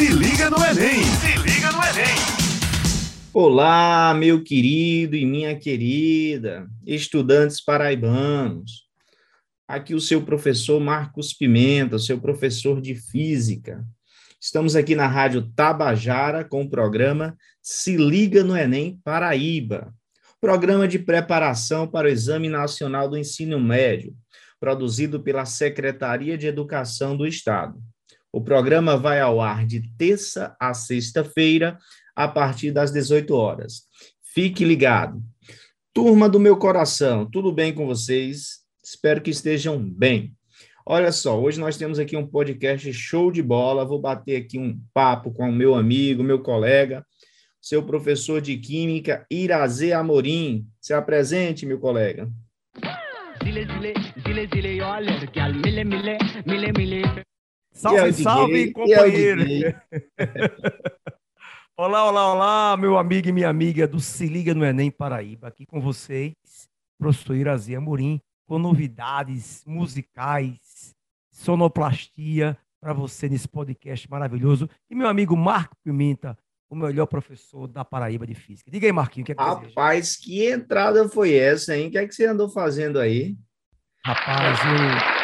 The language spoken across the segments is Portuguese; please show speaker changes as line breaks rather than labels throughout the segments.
Se liga no Enem! Se liga no Enem!
Olá, meu querido e minha querida, estudantes paraibanos. Aqui o seu professor Marcos Pimenta, seu professor de física. Estamos aqui na Rádio Tabajara com o programa Se Liga no Enem Paraíba, programa de preparação para o Exame Nacional do Ensino Médio, produzido pela Secretaria de Educação do Estado. O programa vai ao ar de terça a sexta-feira, a partir das 18 horas. Fique ligado. Turma do meu coração, tudo bem com vocês? Espero que estejam bem. Olha só, hoje nós temos aqui um podcast show de bola. Vou bater aqui um papo com o meu amigo, meu colega, seu professor de Química, Irazê Amorim. Se apresente, meu colega.
Salve, salve, companheiro! olá, olá, olá, meu amigo e minha amiga do Se Liga no Enem Paraíba. Aqui com vocês, professor Irazê Amorim, com novidades musicais, sonoplastia para você nesse podcast maravilhoso. E meu amigo Marco Pimenta, o melhor professor da Paraíba de Física. Diga aí, Marquinho, o que é que
Rapaz, que entrada foi essa, hein? O que é que você andou fazendo aí?
Rapaz, eu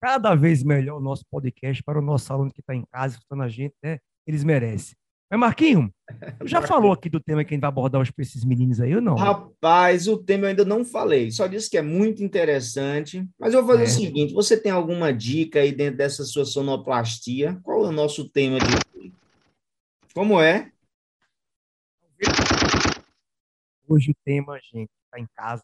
cada vez melhor o nosso podcast para o nosso aluno que está em casa escutando a gente, né? Eles merecem. Mas, Marquinho, já falou aqui do tema que a gente vai abordar hoje para esses meninos aí ou não?
Rapaz, o tema eu ainda não falei. Só disse que é muito interessante. Mas eu vou fazer é. o seguinte: você tem alguma dica aí dentro dessa sua sonoplastia? Qual é o nosso tema de hoje? Como é?
Hoje o tema, gente, está em casa,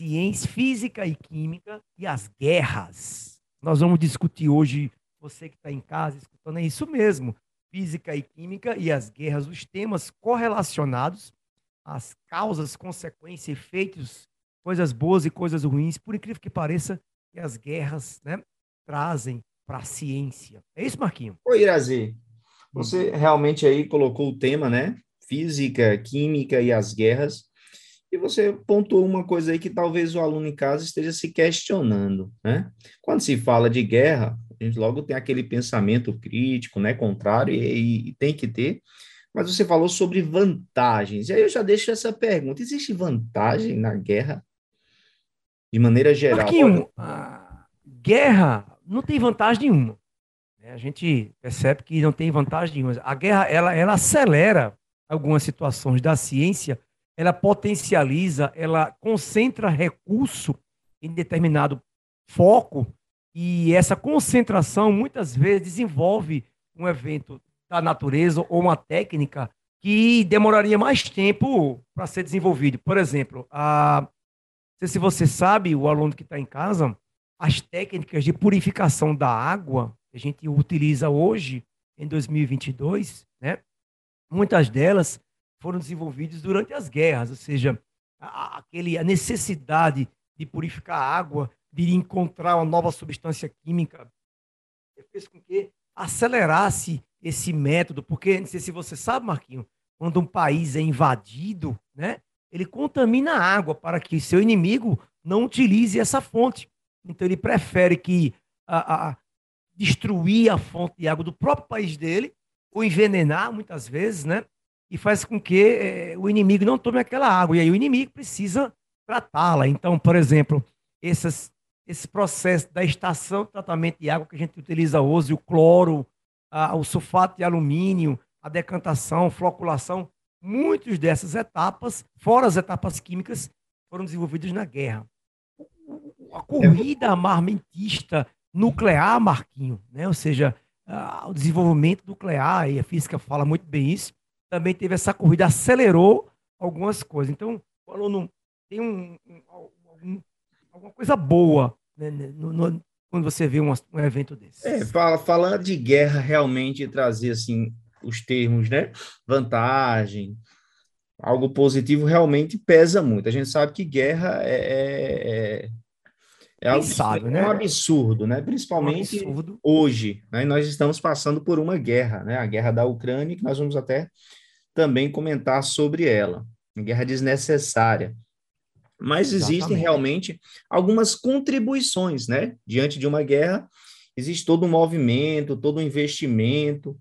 ciência, física e química e as guerras. Nós vamos discutir hoje, você que está em casa escutando, é isso mesmo, física e química e as guerras, os temas correlacionados, as causas, consequências, efeitos, coisas boas e coisas ruins, por incrível que pareça, que as guerras né, trazem para a ciência. É isso, Marquinho?
Oi, Irazi. Você realmente aí colocou o tema, né? Física, química e as guerras. E você pontuou uma coisa aí que talvez o aluno em casa esteja se questionando, né? Quando se fala de guerra, a gente logo tem aquele pensamento crítico, né, contrário, e, e tem que ter. Mas você falou sobre vantagens. E aí eu já deixo essa pergunta: existe vantagem na guerra? De maneira geral.
Marquinho, a guerra não tem vantagem nenhuma. Né? A gente percebe que não tem vantagem nenhuma. A guerra ela, ela acelera algumas situações da ciência ela potencializa, ela concentra recurso em determinado foco e essa concentração muitas vezes desenvolve um evento da natureza ou uma técnica que demoraria mais tempo para ser desenvolvido. Por exemplo, a, não sei se você sabe, o aluno que está em casa, as técnicas de purificação da água que a gente utiliza hoje, em 2022, né? muitas delas foram desenvolvidos durante as guerras, ou seja, a, aquele, a necessidade de purificar a água, de encontrar uma nova substância química, fez com que acelerasse esse método, porque não sei se você sabe, Marquinho, quando um país é invadido, né, ele contamina a água para que seu inimigo não utilize essa fonte. Então ele prefere que a, a, destruir a fonte de água do próprio país dele, ou envenenar muitas vezes, né? E faz com que é, o inimigo não tome aquela água. E aí o inimigo precisa tratá-la. Então, por exemplo, essas, esse processo da estação de tratamento de água que a gente utiliza hoje, o cloro, a, o sulfato de alumínio, a decantação, floculação, muitas dessas etapas, fora as etapas químicas, foram desenvolvidas na guerra. A corrida armamentista nuclear, Marquinho, né? ou seja, o desenvolvimento nuclear, e a física fala muito bem isso, também teve essa corrida, acelerou algumas coisas. Então, o aluno tem um, um, alguma coisa boa né, né, no, no, quando você vê um, um evento desse.
É, fala, falar de guerra realmente trazer assim os termos, né? Vantagem, algo positivo realmente pesa muito. A gente sabe que guerra é, é, é, é algo sabe, é né? um absurdo, né? Principalmente um absurdo. hoje, né? Nós estamos passando por uma guerra, né? A guerra da Ucrânia, que nós vamos até também comentar sobre ela. Guerra desnecessária. Mas existem Exatamente. realmente algumas contribuições, né? Diante de uma guerra, existe todo um movimento, todo um investimento,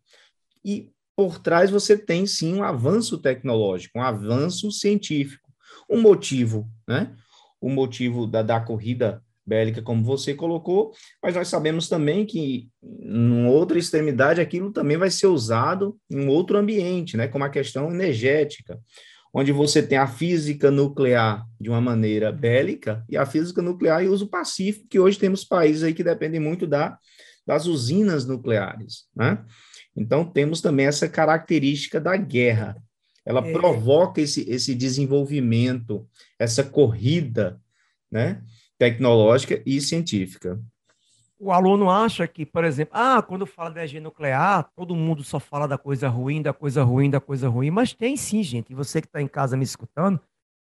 e por trás você tem sim um avanço tecnológico, um avanço científico. Um motivo, né? O motivo da, da corrida bélica, como você colocou, mas nós sabemos também que, em outra extremidade, aquilo também vai ser usado em outro ambiente, né? Como a questão energética onde você tem a física nuclear de uma maneira bélica e a física nuclear em uso pacífico, que hoje temos países aí que dependem muito da, das usinas nucleares, né? Então, temos também essa característica da guerra. Ela é. provoca esse, esse desenvolvimento, essa corrida, né? Tecnológica e científica
o aluno acha que, por exemplo, ah, quando fala de energia nuclear, todo mundo só fala da coisa ruim, da coisa ruim, da coisa ruim, mas tem sim, gente. E você que está em casa me escutando,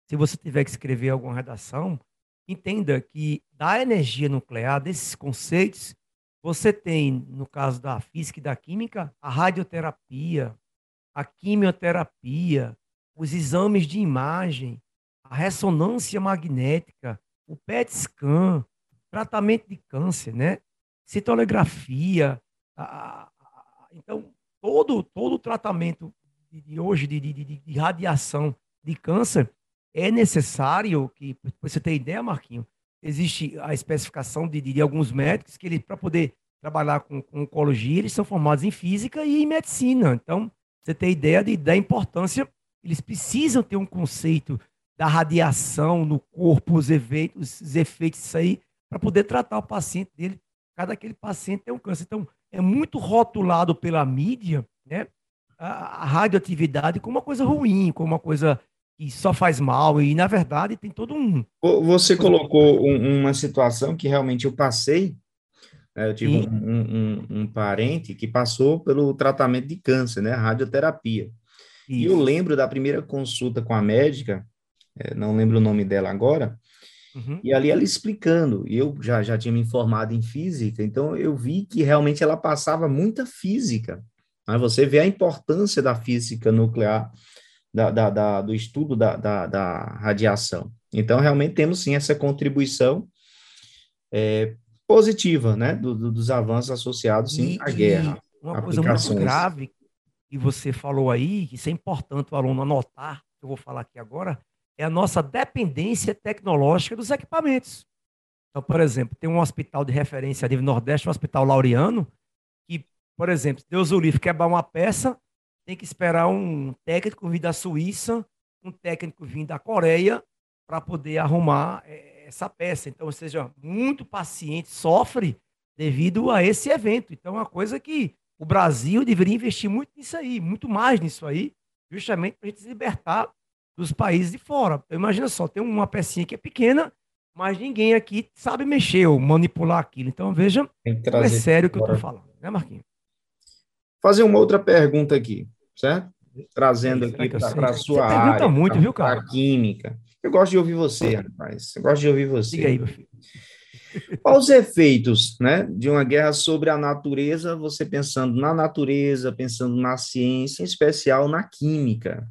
se você tiver que escrever alguma redação, entenda que da energia nuclear, desses conceitos, você tem, no caso da física e da química, a radioterapia, a quimioterapia, os exames de imagem, a ressonância magnética, o PET scan, tratamento de câncer, né? citolografia. A, a, então, todo, todo o tratamento de, de hoje de, de, de, radiação de câncer é necessário que, para você ter ideia, Marquinho, existe a especificação de, de, alguns médicos que eles, para poder trabalhar com, com oncologia, eles são formados em física e em medicina. Então, você tem ideia de, da importância, eles precisam ter um conceito da radiação no corpo, os efeitos, os efeitos disso aí, para poder tratar o paciente dele cada aquele paciente tem um câncer. Então, é muito rotulado pela mídia, né? A, a radioatividade como uma coisa ruim, como uma coisa que só faz mal, e na verdade tem todo um.
Você colocou um, uma situação que realmente eu passei. Né? Eu tive um, um, um, parente que passou pelo tratamento de câncer, né? Radioterapia. Isso. E eu lembro da primeira consulta com a médica, não lembro o nome dela agora, Uhum. E ali ela explicando, e eu já, já tinha me informado em física, então eu vi que realmente ela passava muita física. Né? Você vê a importância da física nuclear, da, da, da do estudo da, da, da, radiação. Então, realmente temos sim essa contribuição é, positiva, né, do, do, dos avanços associados sim, e, à guerra.
Uma coisa muito grave que você falou aí, que isso é importante o aluno anotar, que eu vou falar aqui agora, é a nossa dependência tecnológica dos equipamentos. Então, por exemplo, tem um hospital de referência a nível Nordeste, o um Hospital Laureano, que, por exemplo, Deus o livre, quebrar uma peça, tem que esperar um técnico vir da Suíça, um técnico vir da Coreia, para poder arrumar é, essa peça. Então, ou seja, muito paciente sofre devido a esse evento. Então, é uma coisa que o Brasil deveria investir muito nisso aí, muito mais nisso aí, justamente para a gente se libertar dos países de fora. Imagina só, tem uma pecinha que é pequena, mas ninguém aqui sabe mexer ou manipular aquilo. Então veja, é sério o que eu estou falando, né, Marquinhos?
Fazer uma outra pergunta aqui, certo? Trazendo aqui para a sua você área,
muito, pra, viu, cara?
A química. Eu gosto de ouvir você, rapaz. Eu gosto de ouvir você.
Diga aí, meu filho.
Quais os efeitos né, de uma guerra sobre a natureza, você pensando na natureza, pensando na ciência, em especial na química?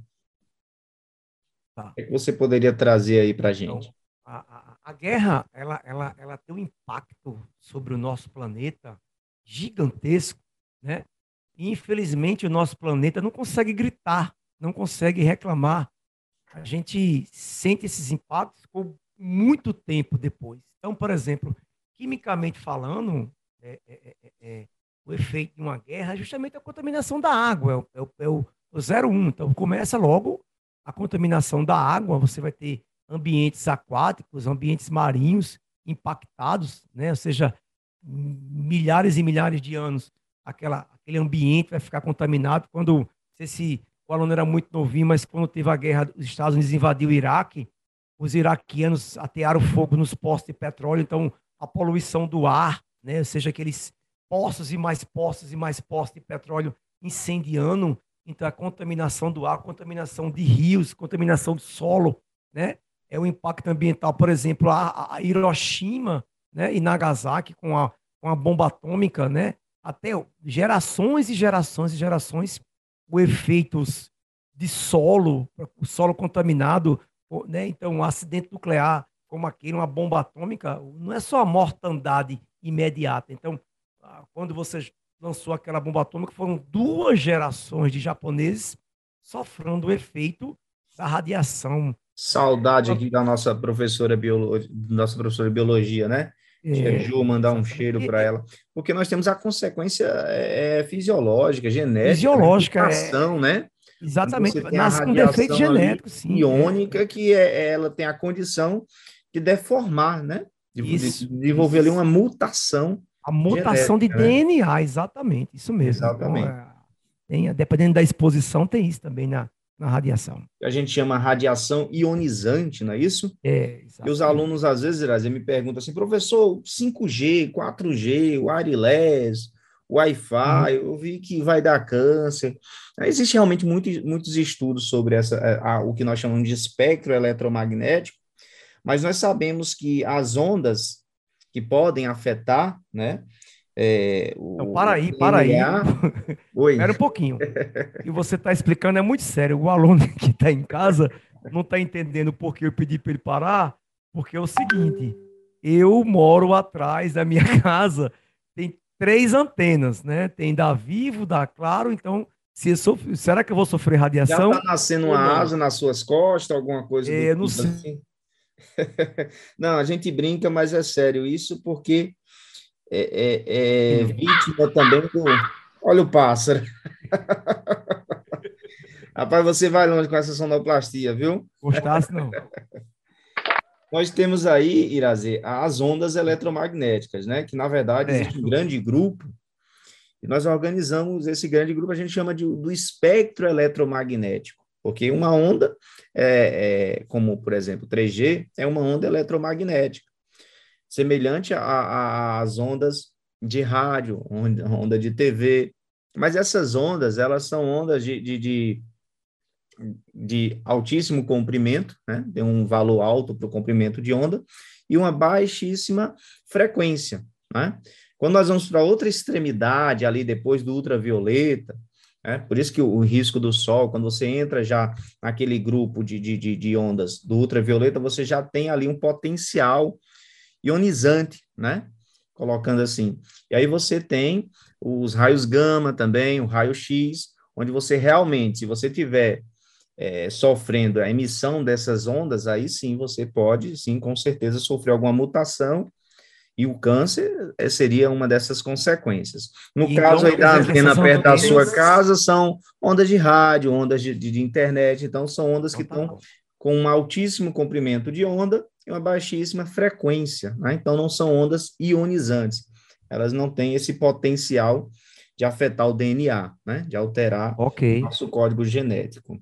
Tá. O que você poderia trazer aí para a então, gente?
Então, a, a, a, guerra ela, ela, ela tem um impacto sobre o nosso planeta gigantesco, né? E, infelizmente, o nosso planeta não consegue gritar, não consegue reclamar. A gente sente esses impactos por muito tempo depois. Então, por exemplo, quimicamente falando, é, é, é, é o efeito de uma guerra é justamente a contaminação da água, é o, é o, o 01. Então, começa logo a contaminação da água, você vai ter ambientes aquáticos, ambientes marinhos impactados, né? ou seja, milhares e milhares de anos aquela, aquele ambiente vai ficar contaminado. Quando se o aluno era muito novinho, mas quando teve a guerra, os Estados Unidos invadiu o Iraque, os iraquianos atearam fogo nos postos de petróleo, então a poluição do ar, né? ou seja, aqueles poços e mais poços e mais poços de petróleo incendiando então, a contaminação do ar, contaminação de rios, contaminação do solo, né? É o impacto ambiental, por exemplo, a, a Hiroshima né? e Nagasaki com a, com a bomba atômica, né? Até gerações e gerações e gerações, o efeitos de solo, o solo contaminado, né? Então, um acidente nuclear como aquele, uma bomba atômica, não é só a mortandade imediata. Então, quando você lançou aquela bomba atômica, foram duas gerações de japoneses sofrendo o efeito da radiação.
Saudade aqui da nossa professora, biolo... nossa professora de biologia, né? É, Ju, mandar um cheiro para ela. Porque nós temos a consequência é, é fisiológica, genética,
fisiológica,
é, né?
Exatamente, nasce com defeito genético, sim.
Iônica, que é, ela tem a condição de deformar, né? De, isso, de desenvolver isso. ali uma mutação.
A mutação genética, de né? DNA, exatamente, isso mesmo.
Exatamente. Então,
é, tem, dependendo da exposição, tem isso também na, na radiação.
A gente chama radiação ionizante, não é isso?
É,
exatamente. E os alunos, às vezes, me perguntam assim, professor, 5G, 4G, wireless, Wi-Fi, uhum. eu vi que vai dar câncer. Existem realmente muito, muitos estudos sobre essa, é, a, o que nós chamamos de espectro eletromagnético, mas nós sabemos que as ondas que podem afetar, né?
É, o, então, para aí, para aí. Oi. Espera um pouquinho. E você está explicando é muito sério. O aluno que está em casa não está entendendo por que eu pedi para ele parar, porque é o seguinte: eu moro atrás da minha casa, tem três antenas, né? Tem da Vivo, da Claro, então se sofro, será que eu vou sofrer radiação? Já
está nascendo uma asa nas suas costas, alguma coisa
é, não tipo sei. Assim?
Não, a gente brinca, mas é sério isso, porque é, é, é vítima também do. Olha o pássaro. Rapaz, você vai longe com essa sonoplastia, viu?
Gostasse, não.
Nós temos aí, Irazê, as ondas eletromagnéticas, né? Que, na verdade, é. existe um grande grupo, e nós organizamos esse grande grupo, a gente chama de, do espectro eletromagnético, porque uma onda, é, é como, por exemplo, 3G, é uma onda eletromagnética semelhante às ondas de rádio, onda de TV. Mas essas ondas, elas são ondas de, de, de, de altíssimo comprimento, né? tem um valor alto para o comprimento de onda, e uma baixíssima frequência. Né? Quando nós vamos para outra extremidade, ali depois do ultravioleta, né? por isso que o, o, risco do sol, quando você entra já naquele grupo de, de, de, de ondas do ultravioleta, você já tem ali um potencial ionizante, né? Colocando assim. E aí você tem os raios gama também, o raio X, onde você realmente, se você tiver é, sofrendo a emissão dessas ondas, aí sim você pode, sim, com certeza, sofrer alguma mutação e o câncer é, seria uma dessas consequências. No então, caso aí da antena perto da sua casa, são ondas de rádio, ondas de, de, de internet, então são ondas que estão então, com um altíssimo comprimento de onda e uma baixíssima frequência. Né? Então, não são ondas ionizantes. Elas não têm esse potencial de afetar o DNA, né? de alterar
okay.
o nosso código genético.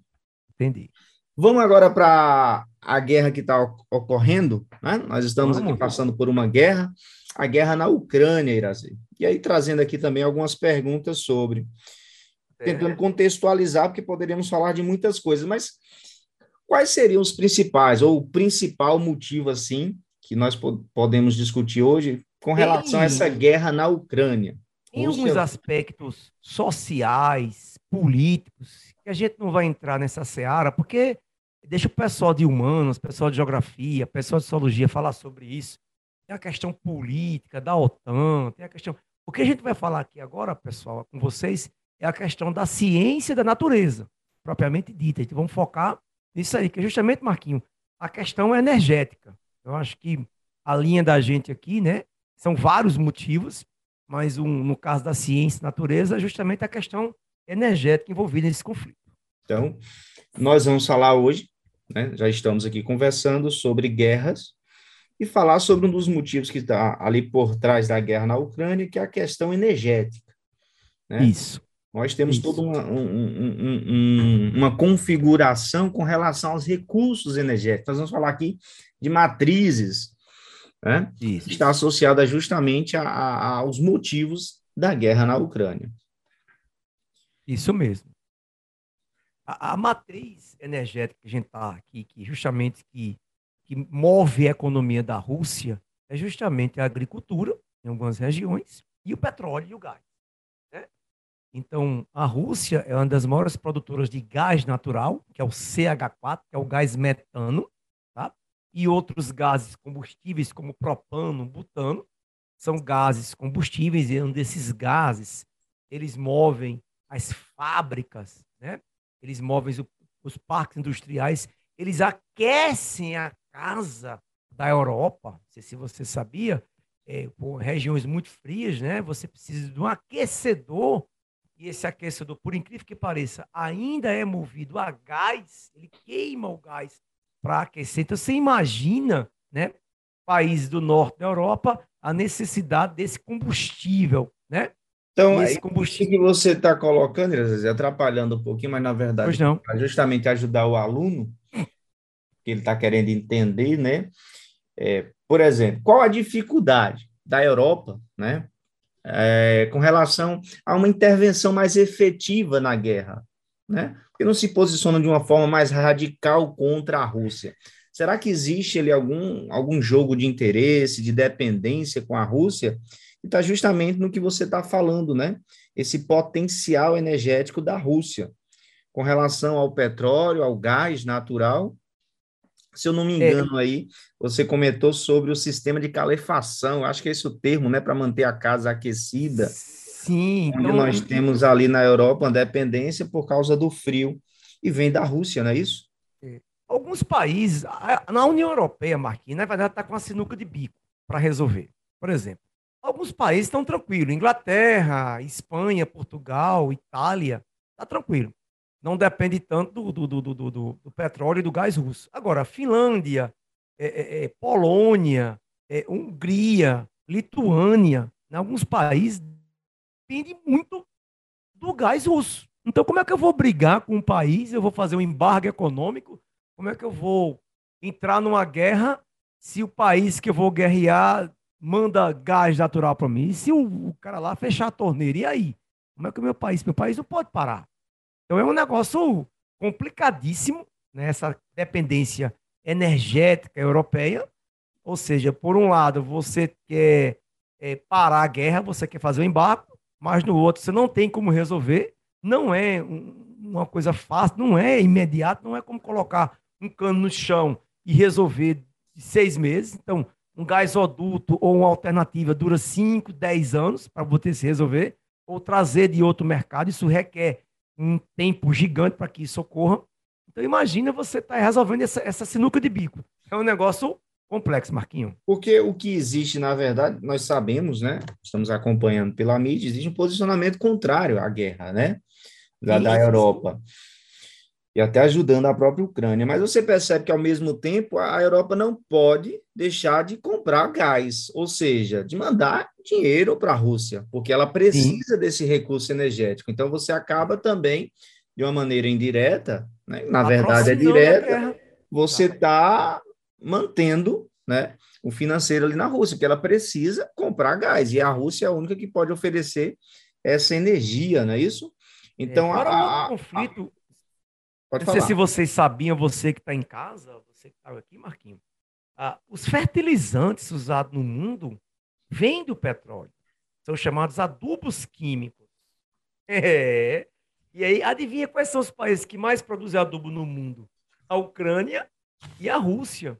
Entendi.
Vamos agora para a guerra que está ocorrendo. Né? Nós estamos aqui passando por uma guerra, a guerra na Ucrânia, Irazi. E aí trazendo aqui também algumas perguntas sobre, é. tentando contextualizar, porque poderíamos falar de muitas coisas, mas Quais seriam os principais, ou o principal motivo, assim, que nós podemos discutir hoje com relação a essa guerra na Ucrânia?
Em Rússia... alguns aspectos sociais, políticos, que a gente não vai entrar nessa seara, porque deixa o pessoal de humanos, pessoal de geografia, pessoal de sociologia falar sobre isso. Tem a questão política da OTAN, tem a questão. O que a gente vai falar aqui agora, pessoal, com vocês, é a questão da ciência da natureza, propriamente dita. Então, vamos focar isso aí, que é justamente, Marquinho, a questão é energética. Eu acho que a linha da gente aqui, né, são vários motivos, mas um, no caso da ciência e natureza, é justamente a questão energética envolvida nesse conflito.
Então, nós vamos falar hoje, né, já estamos aqui conversando sobre guerras, e falar sobre um dos motivos que está ali por trás da guerra na Ucrânia, que é a questão energética. Né?
Isso.
Nós temos Isso. toda uma, um, um, uma configuração com relação aos recursos energéticos. Nós vamos falar aqui de matrizes, né? Isso. está associada justamente a, a, aos motivos da guerra na Ucrânia.
Isso mesmo. A, a matriz energética que a gente está aqui, que justamente que, que move a economia da Rússia, é justamente a agricultura em algumas regiões e o petróleo e o gás. Então, a Rússia é uma das maiores produtoras de gás natural, que é o CH4, que é o gás metano, tá? e outros gases combustíveis como propano, butano. são gases combustíveis, e um desses gases, eles movem as fábricas, né? Eles movem os, os parques industriais, eles aquecem a casa da Europa, não sei se você sabia, é, por regiões muito frias, né? Você precisa de um aquecedor e esse aquecedor, por incrível que pareça, ainda é movido a gás, ele queima o gás para aquecer. Então você imagina, né, países do norte da Europa, a necessidade desse combustível, né?
Então, esse combustível que você está colocando, às vezes atrapalhando um pouquinho, mas na verdade,
para
justamente ajudar o aluno, que ele está querendo entender, né? É, por exemplo, qual a dificuldade da Europa, né, é, com relação a uma intervenção mais efetiva na guerra, né? Porque não se posiciona de uma forma mais radical contra a Rússia. Será que existe ali algum, algum jogo de interesse, de dependência com a Rússia? E está justamente no que você está falando, né? Esse potencial energético da Rússia com relação ao petróleo, ao gás natural se eu não me é. engano é. aí, você comentou sobre o sistema de calefação, acho que é esse o termo, né, para manter a casa aquecida.
Sim.
Onde então... nós temos ali na Europa uma dependência por causa do frio, e vem da Rússia, não é isso?
É. Alguns países, na União Europeia, Marquinhos, na verdade, está com a sinuca de bico para resolver. Por exemplo, alguns países estão tranquilos, Inglaterra, Espanha, Portugal, Itália, está tranquilo não depende tanto do, do, do, do, petróleo e do gás russo. Agora, Finlândia, é, é, é, Polônia, é, Hungria, Lituânia, em alguns países, depende muito do gás russo. Então, como é que eu vou brigar com um país? Eu vou fazer um embargo econômico? Como é que eu vou entrar numa guerra se o país que eu vou guerrear manda gás natural para mim? E se o, o, cara lá fechar a torneira? E aí? Como é que o meu país? Meu país não pode parar. Então é um negócio complicadíssimo, né, essa dependência energética europeia. Ou seja, por um lado, você quer é, parar a guerra, você quer fazer o embargo, mas no outro você não tem como resolver. Não é um, uma coisa fácil, não é imediato, não é como colocar um cano no chão e resolver seis meses. Então, um gasoduto ou uma alternativa dura 5, 10 anos para você se resolver, ou trazer de outro mercado, isso requer um tempo gigante para que isso ocorra. Então, imagina você estar tá resolvendo essa, essa sinuca de bico. É um negócio complexo, Marquinho.
Porque o que existe, na verdade, nós sabemos, né? Estamos acompanhando pela mídia, existe um posicionamento contrário à guerra, né? Da, da Europa e até ajudando a própria Ucrânia. Mas você percebe que, ao mesmo tempo, a Europa não pode deixar de comprar gás, ou seja, de mandar dinheiro para a Rússia, porque ela precisa Sim. desse recurso energético. Então, você acaba também, de uma maneira indireta, né? na verdade é direta, você está mantendo né, o financeiro ali na Rússia, porque ela precisa comprar gás, e a Rússia é a única que pode oferecer essa energia, não é isso?
Então, é, a, a, conflito Pode não falar. sei se vocês sabiam, você que está em casa, você que está aqui, Marquinhos, ah, os fertilizantes usados no mundo vêm do petróleo. São chamados adubos químicos. É. E aí, adivinha quais são os países que mais produzem adubo no mundo? A Ucrânia e a Rússia.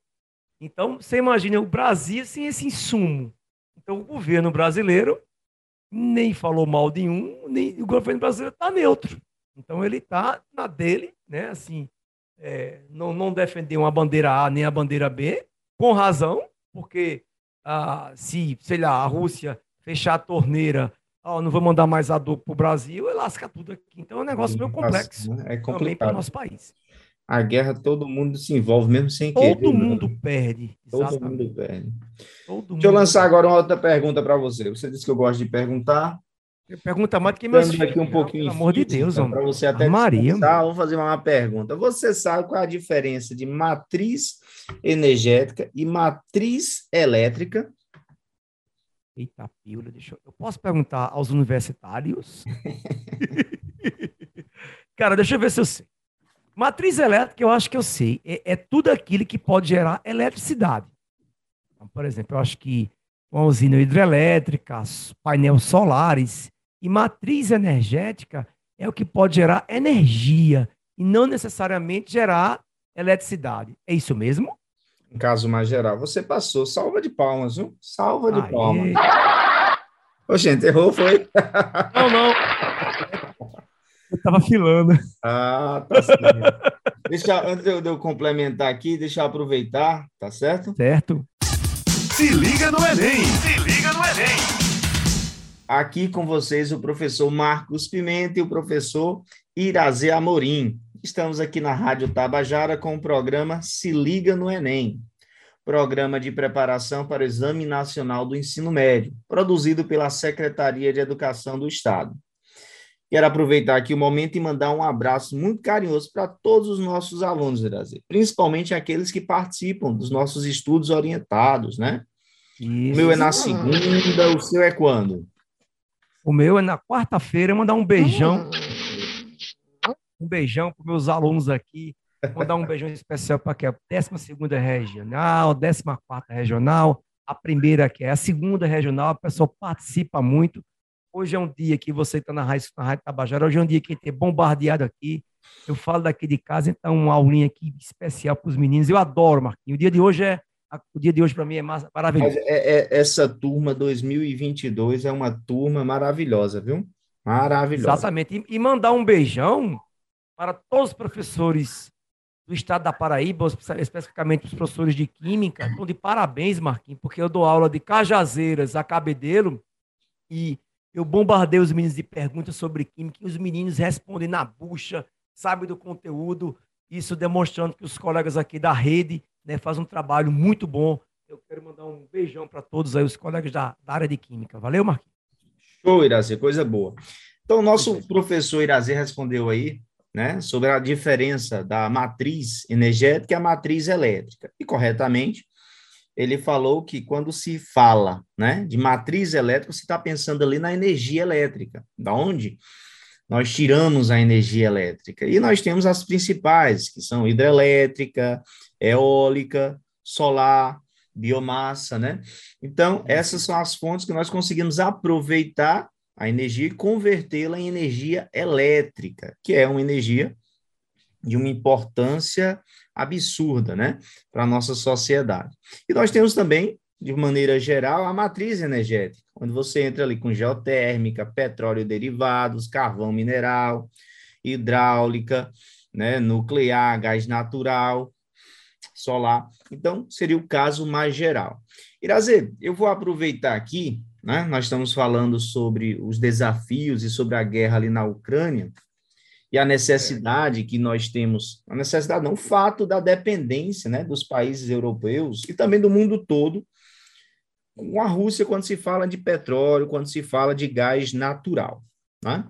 Então, você imagina o Brasil sem esse insumo. Então, o governo brasileiro nem falou mal de um, nem o governo brasileiro está neutro. Então ele está na dele, né? Assim, é, não, não defender uma bandeira A nem a bandeira B, com razão, porque ah, se, sei lá, a Rússia fechar a torneira, oh, não vou mandar mais adubo para o Brasil, e lasca tudo aqui. Então é um negócio meio complexo
é também
para o nosso país.
A guerra todo mundo se envolve, mesmo sem
todo
querer.
Todo né? mundo perde.
Todo exatamente. mundo perde. Todo Deixa eu lançar agora uma outra pergunta para você. Você disse que eu gosto de perguntar.
Pergunta mais do que meus
filhos. aqui um pouquinho.
Pelo amor de Deus,
Para você até
Maria.
Vou fazer uma pergunta. Você sabe qual é a diferença de matriz energética e matriz elétrica?
Eita, pílula, deixa eu... eu posso perguntar aos universitários? Cara, deixa eu ver se eu sei. Matriz elétrica, eu acho que eu sei. É, é tudo aquilo que pode gerar eletricidade. Então, por exemplo, eu acho que uma usina hidrelétrica, painéis solares, e matriz energética é o que pode gerar energia e não necessariamente gerar eletricidade. É isso mesmo?
Um caso mais geral. Você passou. Salva de palmas, viu? Salva de
Aê.
palmas. Ô, gente, errou, foi?
Não, não. Eu tava filando.
Ah, tá certo. deixa, antes de eu, de eu complementar aqui, deixa eu aproveitar, tá certo?
Certo?
Se liga no Enem! Se liga no Enem!
Aqui com vocês o professor Marcos Pimenta e o professor Irazê Amorim. Estamos aqui na Rádio Tabajara com o programa Se Liga no Enem, programa de preparação para o Exame Nacional do Ensino Médio, produzido pela Secretaria de Educação do Estado. Quero aproveitar aqui o momento e mandar um abraço muito carinhoso para todos os nossos alunos, Irazê, principalmente aqueles que participam dos nossos estudos orientados, né?
Isso.
O meu é na segunda, o seu é quando?
O meu é na quarta-feira. Mandar um beijão. Um beijão para meus alunos aqui. Mandar um beijão especial para que a 12 regional, 14 regional, a primeira que é a segunda regional. A pessoa participa muito. Hoje é um dia que você está na Rádio, na Rádio Tabajara. Hoje é um dia que tem bombardeado aqui. Eu falo daqui de casa, então uma aulinha aqui especial para os meninos. Eu adoro, Marquinhos. O dia de hoje é o dia de hoje para mim é maravilhoso.
É- é- essa turma 2022 é uma turma maravilhosa, viu? Maravilhosa.
Exatamente. E, e mandar um beijão para todos os professores do estado da Paraíba, espe- especificamente os professores de Química. Então, de parabéns, Marquinhos, porque eu dou aula de Cajazeiras a Cabedelo e eu bombardeio os meninos de perguntas sobre Química e os meninos respondem na bucha, sabem do conteúdo, isso demonstrando que os colegas aqui da rede né, fazem um trabalho muito bom. Eu quero mandar um beijão para todos aí, os colegas da, da área de Química. Valeu, Marquinhos?
Show, Irazê, coisa boa. Então, o nosso professor Irazê respondeu aí, né, sobre a diferença da matriz energética e a matriz elétrica. E, corretamente, ele falou que quando se fala, né, de matriz elétrica, você está pensando ali na energia elétrica, da onde nós tiramos a energia elétrica. E nós temos as principais, que são hidrelétrica, eólica, solar, biomassa, né? Então, essas são as fontes que nós conseguimos aproveitar a energia e convertê-la em energia elétrica, que é uma energia de uma importância absurda, né, para a nossa sociedade. E nós temos também, de maneira geral, a matriz energética, onde você entra ali com geotérmica, petróleo derivados, carvão mineral, hidráulica, né, nuclear, gás natural, solar. Então, seria o caso mais geral. Irazê, eu vou aproveitar aqui, né? Nós estamos falando sobre os desafios e sobre a guerra ali na Ucrânia e a necessidade que nós temos, a necessidade não, o fato da dependência, né, dos países europeus e também do mundo todo com a Rússia quando se fala de petróleo, quando se fala de gás natural, né?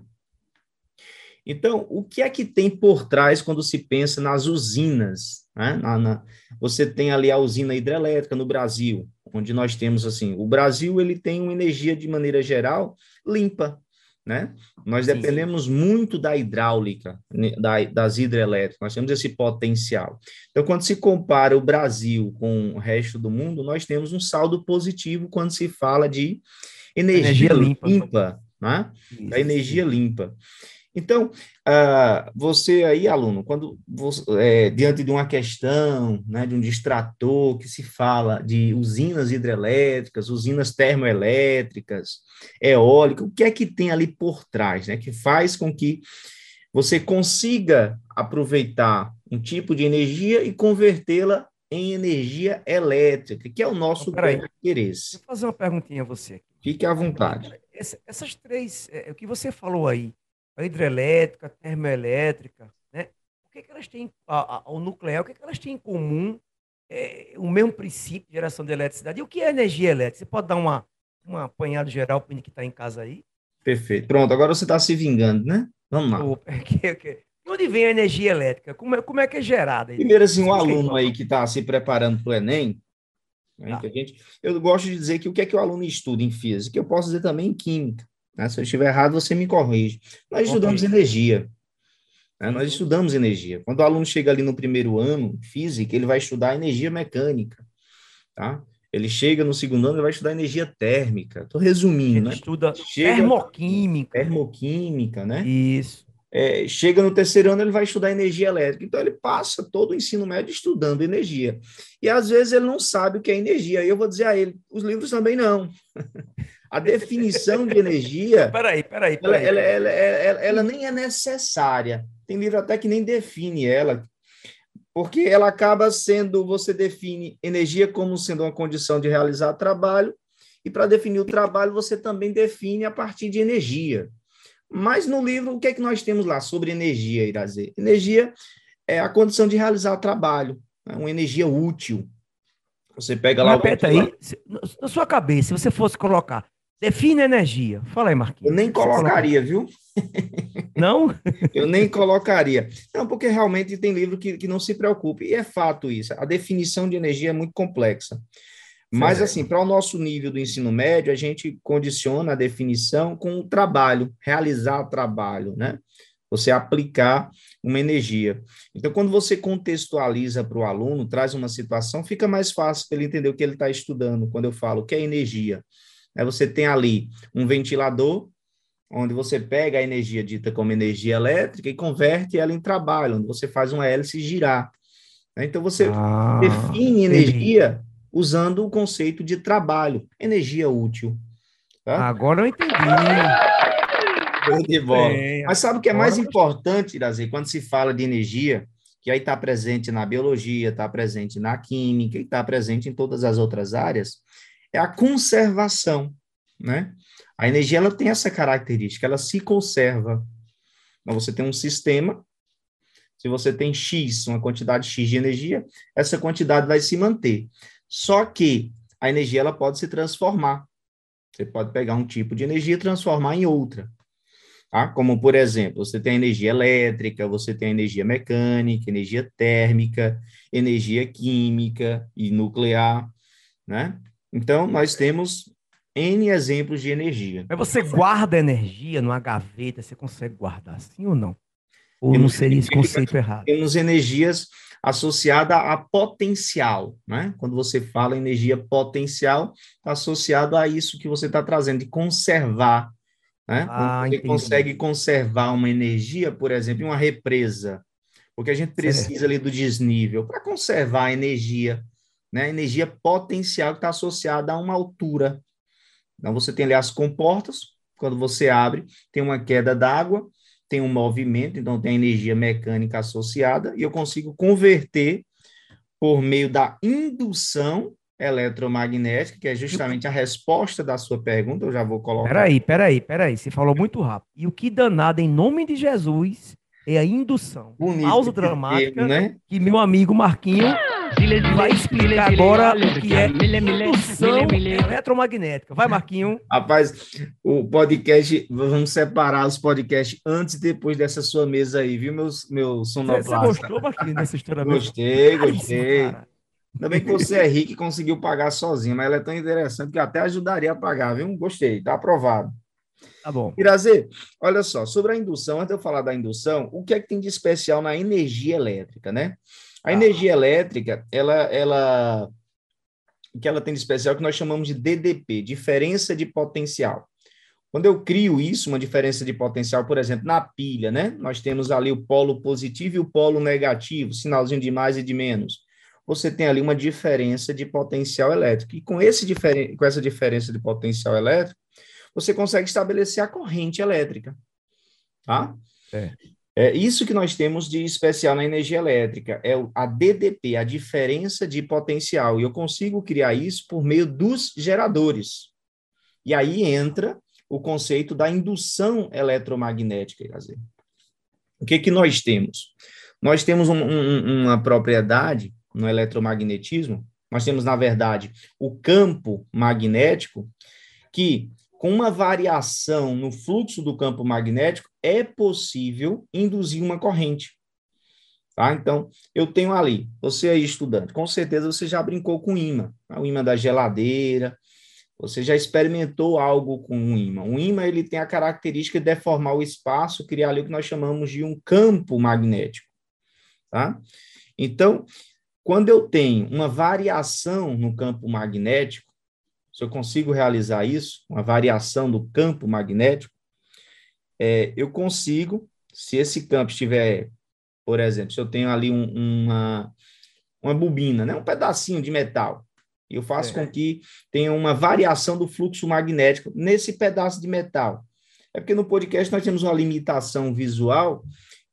Então, o que é que tem por trás quando se pensa nas usinas? Né? Na, na, você tem ali a usina hidrelétrica no Brasil, onde nós temos assim, o Brasil ele tem uma energia de maneira geral limpa, né? Nós
Sim,
dependemos muito da hidráulica, né, da, das hidrelétricas, nós temos esse potencial. Então, quando se compara o Brasil com o resto do mundo, nós temos um saldo positivo quando se fala de energia,
Energia limpa.
limpa, né?
Isso.
da energia limpa. Então, ah, você aí, aluno, quando você, é, diante de uma questão, né, de um distrator que se fala de usinas hidrelétricas, usinas termoelétricas, eólicas, o que é que tem ali por trás, né, que faz com que você consiga aproveitar um tipo de energia e convertê-la em energia elétrica, que é o nosso
Então,
grande interesse.
Deixa eu fazer uma perguntinha a você.
Fique à vontade.
Essa- essas três, é, o que você falou aí, a hidrelétrica, a termoelétrica, né? O que, que elas têm, a, a- o nuclear, o que, que elas têm em comum? É, o mesmo princípio de geração de eletricidade. E o que é energia elétrica? Você pode dar uma, uma apanhada geral para o que está em casa aí?
Perfeito. Pronto, agora você está se vingando, né? Vamos lá.
Ou, é é de onde vem a energia elétrica? Como é, como é que é gerada?
Primeiro, assim, um aluno aí que está se preparando para o Enem, né,
Tá.
gente, eu gosto de dizer que o que é que o aluno estuda em física, eu posso dizer também em química. Né? Se eu estiver errado, você me corrige. Nós estudamos energia. né? Nós estudamos energia. Quando o aluno chega ali no primeiro ano, física, ele vai estudar energia mecânica. Tá? Ele chega no segundo ano, ele vai estudar energia térmica. Estou resumindo,
gente
né?
estuda
Chega-
termoquímica.
Termoquímica, né?
Isso.
é, chega no terceiro ano, ele vai estudar energia elétrica. Então, ele passa todo o ensino médio estudando energia. E, às vezes, ele não sabe o que é energia. E eu vou dizer a ele, os livros também não. A definição de energia...
peraí, peraí, peraí.
Ela, ela, ela, ela, nem é necessária. Tem livro até que nem define ela, porque ela acaba sendo, você define energia como sendo uma condição de realizar trabalho, e para definir o trabalho, você também define a partir de energia. Mas no livro, o que é que nós temos lá sobre energia, Irazê? Energia é a condição de realizar o trabalho, né? uma energia útil. Você pega lá...
Repeta aí, na sua cabeça, se você fosse colocar, define energia. Fala aí, Marquinhos.
Eu nem colocaria, viu?
Não?
Eu nem colocaria. Não, porque realmente tem livro que, que não se preocupe. E é fato isso. A definição de energia é muito complexa. Mas, assim, para o nosso nível do ensino médio, a gente condiciona a definição com o trabalho, realizar trabalho, né? Você aplicar uma energia. Então, quando você contextualiza para o aluno, traz uma situação, fica mais fácil para ele entender o que ele está estudando. Quando eu falo que é energia, é você tem ali um ventilador, onde você pega a energia dita como energia elétrica e converte ela em trabalho, onde você faz uma hélice girar. Então, você ah, define energia usando o conceito de trabalho, energia útil.
Tá? Agora eu entendi.
de bola. Mas sabe o que é mais importante, Irazi, quando se fala de energia, que aí está presente na biologia, está presente na química e está presente em todas as outras áreas, é a conservação, né? A energia ela tem essa característica, ela se conserva. Então, você tem um sistema, se você tem X, uma quantidade X de energia, essa quantidade vai se manter. Só que a energia ela pode se transformar. Você pode pegar um tipo de energia e transformar em outra. Tá? Como, por exemplo, você tem energia elétrica, você tem energia mecânica, energia térmica, energia química e nuclear, né? Então, nós temos N exemplos de energia.
Mas você guarda energia numa gaveta, você consegue guardar assim ou não? Ou temos, não seria esse conceito errado?
Temos energias associada a potencial, né? Quando você fala energia potencial, está associado a isso que você está trazendo, de conservar, né? Ah, você entendi. consegue conservar uma energia, por exemplo, em uma represa, porque a gente precisa certo. ali do desnível para conservar a energia, né? A energia potencial que está associada a uma altura. Então, você tem ali as comportas, quando você abre, tem uma queda d'água, tem um movimento, então tem energia mecânica associada, e eu consigo converter por meio da indução eletromagnética, que é justamente a resposta da sua pergunta, eu já vou colocar.
Peraí, peraí, peraí, você falou muito rápido. E o que danado, em nome de Jesus, é a indução. Bonito, Pausa dramática, termo, né? que meu amigo Marquinho vai explicar agora o que é indução eletromagnética. Vai, Marquinho.
Rapaz, o podcast, vamos separar os podcasts antes e depois dessa sua mesa aí, viu, meu, meu sonoplasta?
Você gostou, Marquinho, dessa história?
Gostei, gostei. Ainda bem que você é rico e conseguiu pagar sozinho, mas ela é tão interessante que até ajudaria a pagar, viu? Gostei, tá aprovado.
Tá bom.
Irazê, olha só, sobre a indução, antes de eu falar da indução, o que é que tem de especial na energia elétrica, né? A energia elétrica, ela, ela, o que ela tem de especial é que nós chamamos de DDP, diferença de potencial. Quando eu crio isso, uma diferença de potencial, por exemplo, na pilha, né? Nós temos ali o polo positivo e o polo negativo, sinalzinho de mais e de menos. Você tem ali uma diferença de potencial elétrico. E com, esse com essa diferença de potencial elétrico, você consegue estabelecer a corrente elétrica. Tá? É. É isso que nós temos de especial na energia elétrica, é a DDP, a diferença de potencial. E eu consigo criar isso por meio dos geradores. E aí entra o conceito da indução eletromagnética, dizer. O que, que nós temos? Nós temos um, um, uma propriedade no eletromagnetismo, nós temos, na verdade, o campo magnético, que com uma variação no fluxo do campo magnético, é possível induzir uma corrente. Tá? Então, eu tenho ali, você aí estudante, com certeza você já brincou com imã, tá? o imã da geladeira, você já experimentou algo com um imã. O imã ele tem a característica de deformar o espaço, criar ali o que nós chamamos de um campo magnético. Tá? Então, quando eu tenho uma variação no campo magnético, se eu consigo realizar isso, uma variação do campo magnético, é, eu consigo se esse campo estiver, por exemplo, se eu tenho ali um, uma, uma bobina, né, um pedacinho de metal, e eu faço é. com que tenha uma variação do fluxo magnético nesse pedaço de metal. É porque no podcast nós temos uma limitação visual,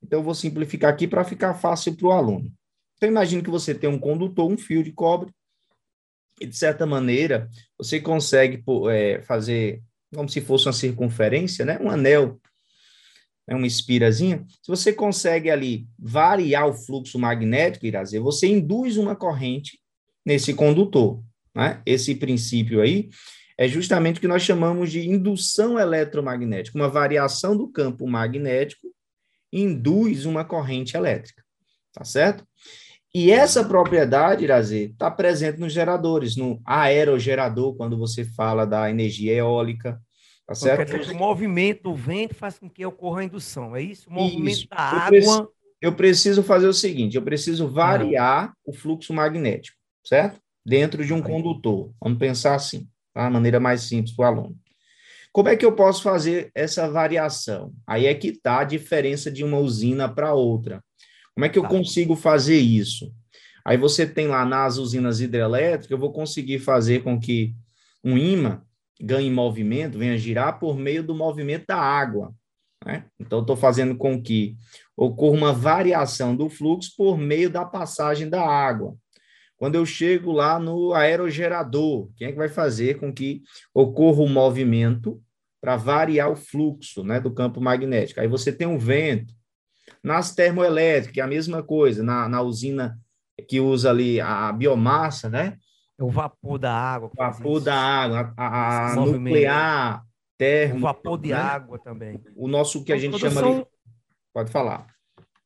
então eu vou simplificar aqui para ficar fácil para o aluno. Então imagine que você tem um condutor, um fio de cobre, e de certa maneira você consegue é, fazer como se fosse uma circunferência, né? um anel, né? uma espirazinha. Se você consegue ali variar o fluxo magnético, Irazê, você induz uma corrente nesse condutor. Né? Esse princípio aí é justamente o que nós chamamos de indução eletromagnética. Uma variação do campo magnético induz uma corrente elétrica. Tá certo? E essa propriedade, Irazê, está presente nos geradores, no aerogerador, quando você fala da energia eólica, tá certo?
O movimento do vento faz com que ocorra a indução, é isso? O movimento isso. da eu água...
Preciso, eu preciso fazer o seguinte, eu preciso variar ah. o fluxo magnético, certo? Dentro de um condutor. Vamos pensar assim, tá? A maneira mais simples para o aluno. Como é que eu posso fazer essa variação? Aí é que está a diferença de uma usina para outra. Como é que eu tá. consigo fazer isso? Aí você tem lá nas usinas hidrelétricas, eu vou conseguir fazer com que um imã ganhe movimento, venha girar por meio do movimento da água. Né? Então, estou fazendo com que ocorra uma variação do fluxo por meio da passagem da água. Quando eu chego lá no aerogerador, quem é que vai fazer com que ocorra o um movimento para variar o fluxo né, do campo magnético? Aí você tem o vento, nas termoelétricas, é a mesma coisa, na, na usina que usa ali a biomassa, né?
O vapor da água.
O vapor da água, a, a nuclear, termo.
O vapor de né? água também.
O nosso que a gente chama são... ali. Pode falar.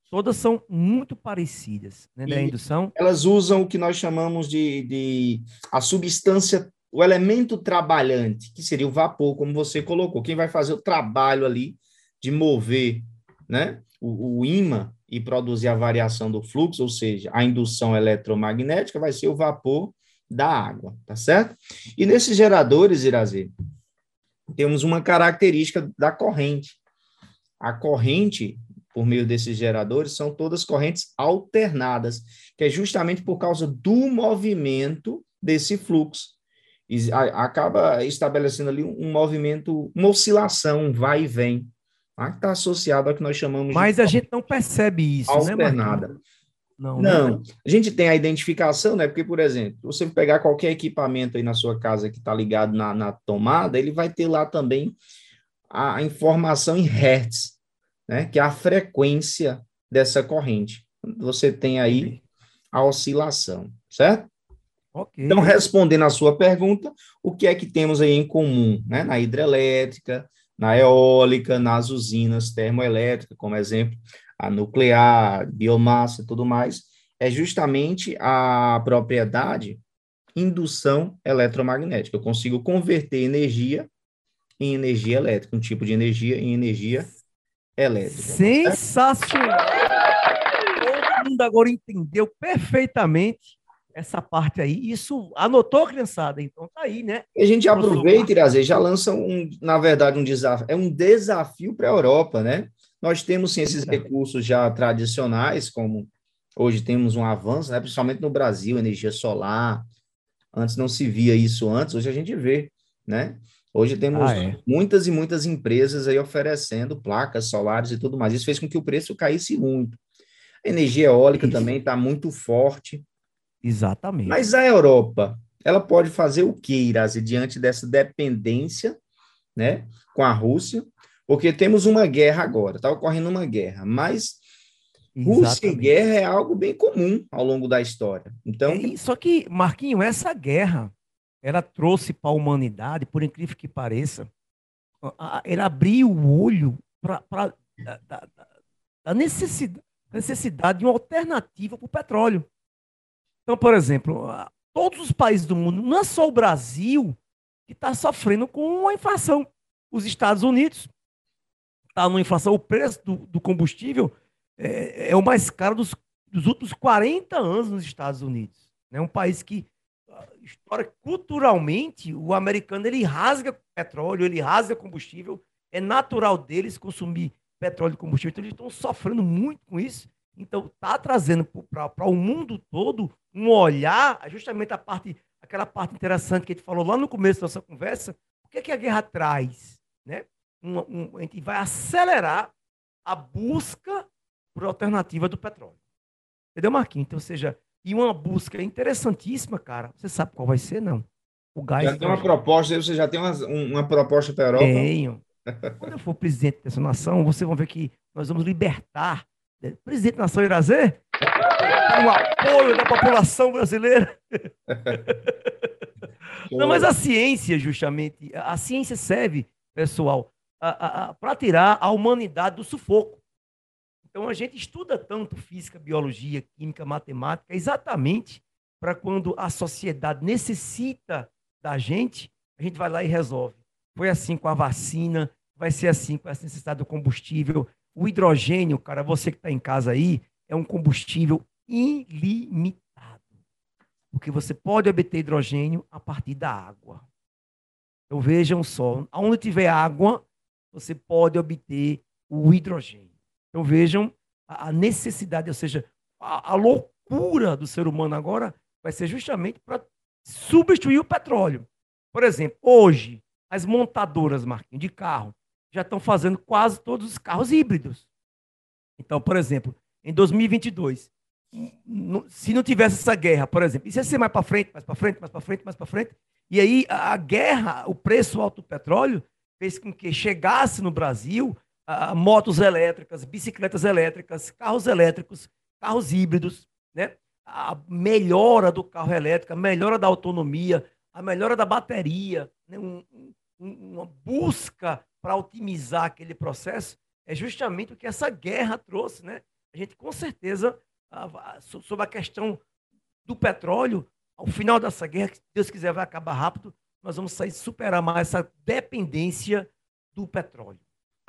Todas são muito parecidas, né, da indução.
Elas usam o que nós chamamos de, de a substância, o elemento trabalhante, que seria o vapor, como você colocou. Quem vai fazer o trabalho ali de mover, né? O, imã e produzir a variação do fluxo, ou seja, a indução eletromagnética, vai ser o vapor da água, tá certo? E nesses geradores, Irazê, temos uma característica da corrente. A corrente, por meio desses geradores, são todas correntes alternadas, que é justamente por causa do movimento desse fluxo. E acaba estabelecendo ali um movimento, uma oscilação, um vai e vem que está associado ao que nós chamamos
Mas de... a gente não percebe isso,
alternada. né, Não, não. Né? a gente tem a identificação, né? Porque, por exemplo, você pegar qualquer equipamento aí na sua casa que está ligado na, na, tomada, ele vai ter lá também a, a informação em hertz, né? Que é a frequência dessa corrente. Você tem aí a oscilação, certo? Okay. Então, respondendo à sua pergunta, o que é que temos aí em comum, né? Na hidrelétrica, na eólica, nas usinas termoelétricas, como exemplo, a nuclear, biomassa e tudo mais, é justamente a propriedade indução eletromagnética. Eu consigo converter energia em energia elétrica, um tipo de energia em energia elétrica.
Sensacional! Todo mundo agora entendeu perfeitamente essa parte aí. Isso anotou, criançada? Então tá aí, né?
E a gente aproveita, Irazê, já lança um, na verdade, um desafio. É um desafio para a Europa, né? Nós temos sim esses recursos já tradicionais, como hoje temos um avanço, né? principalmente no Brasil, energia solar. Antes não se via isso antes, hoje a gente vê, né? Hoje temos ah, é. muitas e muitas empresas aí oferecendo placas solares e tudo mais. Isso fez com que o preço caísse muito. A energia eólica isso. também está muito forte.
Exatamente.
Mas a Europa, ela pode fazer o que, Irazi, diante dessa dependência né, com a Rússia? Porque temos uma guerra agora, está ocorrendo uma guerra, mas Exatamente. Rússia e guerra é algo bem comum ao longo da história. Então,
é, só que, Marquinho, essa guerra, ela trouxe para a humanidade, por incrível que pareça, ela abriu o olho para a necessidade, necessidade de uma alternativa para o petróleo. Então, por exemplo, todos os países do mundo, não é só o Brasil que está sofrendo com a inflação. Os Estados Unidos está numa inflação, o preço do, do combustível é, é, o mais caro dos, dos, últimos 40 anos nos Estados Unidos. É um país que, história, culturalmente, o americano ele rasga petróleo, ele rasga combustível, é natural deles consumir petróleo e combustível. Então, eles estão sofrendo muito com isso. Então, está trazendo para o mundo todo um olhar, justamente a parte, aquela parte interessante que a gente falou lá no começo da nossa conversa. O que, é que a guerra traz? Né? Um, um, a gente vai acelerar a busca por alternativa do petróleo. Entendeu, Marquinhos? Então, ou seja, e uma busca interessantíssima, cara. Você sabe qual vai ser, não?
O gás. Já tem uma proposta, você já tem uma, uma proposta para a Europa?
Tenho. Quando eu for presidente dessa nação, vocês vão ver que nós vamos libertar. Presidente da nação Irazê, o apoio da população brasileira. Não, mas a ciência, justamente, a ciência serve, pessoal, para tirar a humanidade do sufoco. Então a gente estuda tanto física, biologia, química, matemática, exatamente para quando a sociedade necessita da gente, a gente vai lá e resolve. Foi assim com a vacina, vai ser assim com essa necessidade do combustível. O hidrogênio, cara, você que está em casa aí, é um combustível ilimitado. Porque você pode obter hidrogênio a partir da água. Então vejam só, onde tiver água, você pode obter o hidrogênio. Então vejam a necessidade, ou seja, a, a loucura do ser humano agora vai ser justamente para substituir o petróleo. Por exemplo, hoje, as montadoras, Marquinhos, de carro, já estão fazendo quase todos os carros híbridos. Então, por exemplo, em 2022, se não tivesse essa guerra, por exemplo, isso ia ser mais para frente, mais para frente, mais para frente, mais para frente, e aí a guerra, o preço alto do petróleo, fez com que chegasse no Brasil uh, motos elétricas, bicicletas elétricas, carros elétricos, carros híbridos, né? a melhora do carro elétrico, a melhora da autonomia, a melhora da bateria, né? um, um, uma busca para otimizar aquele processo, é justamente o que essa guerra trouxe. Né? A gente, com certeza, sobre a questão do petróleo, ao final dessa guerra, que Deus quiser vai acabar rápido, nós vamos sair superar mais essa dependência do petróleo.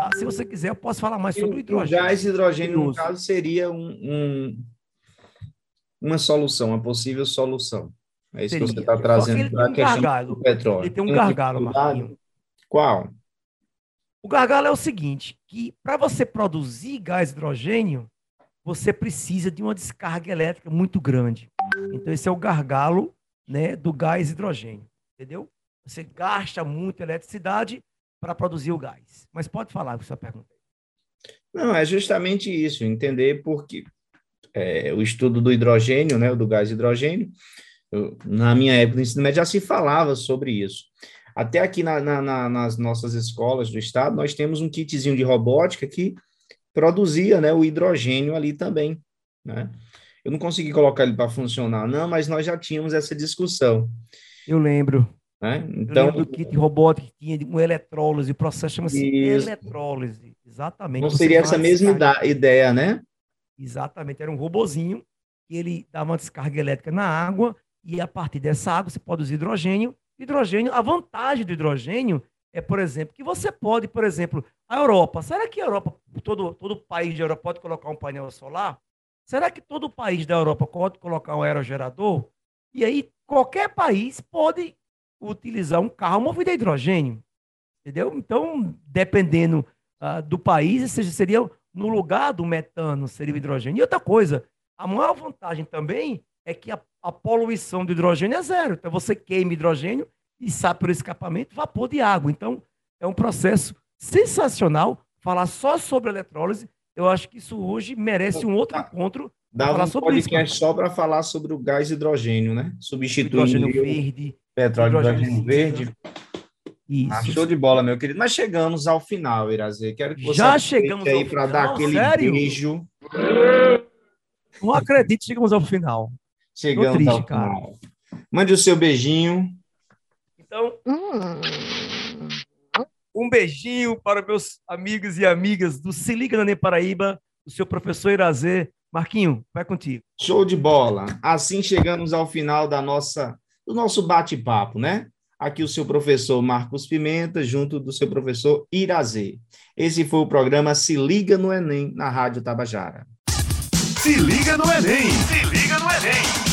Ah, se você quiser, eu posso falar mais sobre o hidrogênio.
O gás hidrogênio, no caso, seria um, um, uma solução, uma possível solução. É isso seria. que você está trazendo
para a questão gargalo. do petróleo. Ele tem um gargalo, Marquinhos.
Qual?
O gargalo é o seguinte, que para você produzir gás hidrogênio, você precisa de uma descarga elétrica muito grande. Então, esse é o gargalo né, do gás hidrogênio, entendeu? Você gasta muita eletricidade para produzir o gás. Mas pode falar a sua pergunta.
Não, é justamente isso, entender porque é, o estudo do hidrogênio, né, do gás hidrogênio, eu, na minha época do ensino médio já se falava sobre isso. Até aqui na, na, nas nossas escolas do estado, nós temos um kitzinho de robótica que produzia né, o hidrogênio ali também. Né? Eu não consegui colocar ele para funcionar, não, mas nós já tínhamos essa discussão.
Eu lembro.
Né? Então,
do kit robótico que tinha um eletrólise, o processo chama-se eletrólise. Exatamente.
Não seria essa mesma ideia, né?
Exatamente. Era um robozinho que ele dava uma descarga elétrica na água e a partir dessa água você pode usar hidrogênio. Hidrogênio, a vantagem do hidrogênio é, por exemplo, que você pode, por exemplo, a Europa. Será que a Europa, todo, todo país da Europa pode colocar um painel solar? Será que todo país da Europa pode colocar um aerogerador? E aí, qualquer país pode utilizar um carro movido a hidrogênio. Entendeu? Então, dependendo uh, do país, seja, seria no lugar do metano, seria o hidrogênio. E outra coisa, a maior vantagem também é que a, a poluição do hidrogênio é zero. Então, você queima hidrogênio e sai por escapamento vapor de água. Então, é um processo sensacional. Falar só sobre eletrólise, eu acho que isso hoje merece um outro encontro.
Dá um podcast isso. só para falar sobre o gás hidrogênio, né? Substituindo
hidrogênio verde,
Petróleo hidrogênio verde. Isso. Ah, show de bola, meu querido. Mas chegamos ao final, Irazê. Quero que você
já chegamos
aí para dar aquele
sério?
beijo.
Não acredito, chegamos ao final.
Chegamos triste, ao cara. final. Mande o seu beijinho.
Então, um beijinho para meus amigos e amigas do Se Liga na Nem Paraíba, o seu professor Irazê. Marquinho, vai contigo.
Show de bola. Assim chegamos ao final da nossa do nosso bate-papo, né? Aqui o seu professor Marcos Pimenta, junto do seu professor Irazê. Esse foi o programa Se Liga no Enem, na Rádio Tabajara.
Se liga no Enem! Se liga no Enem!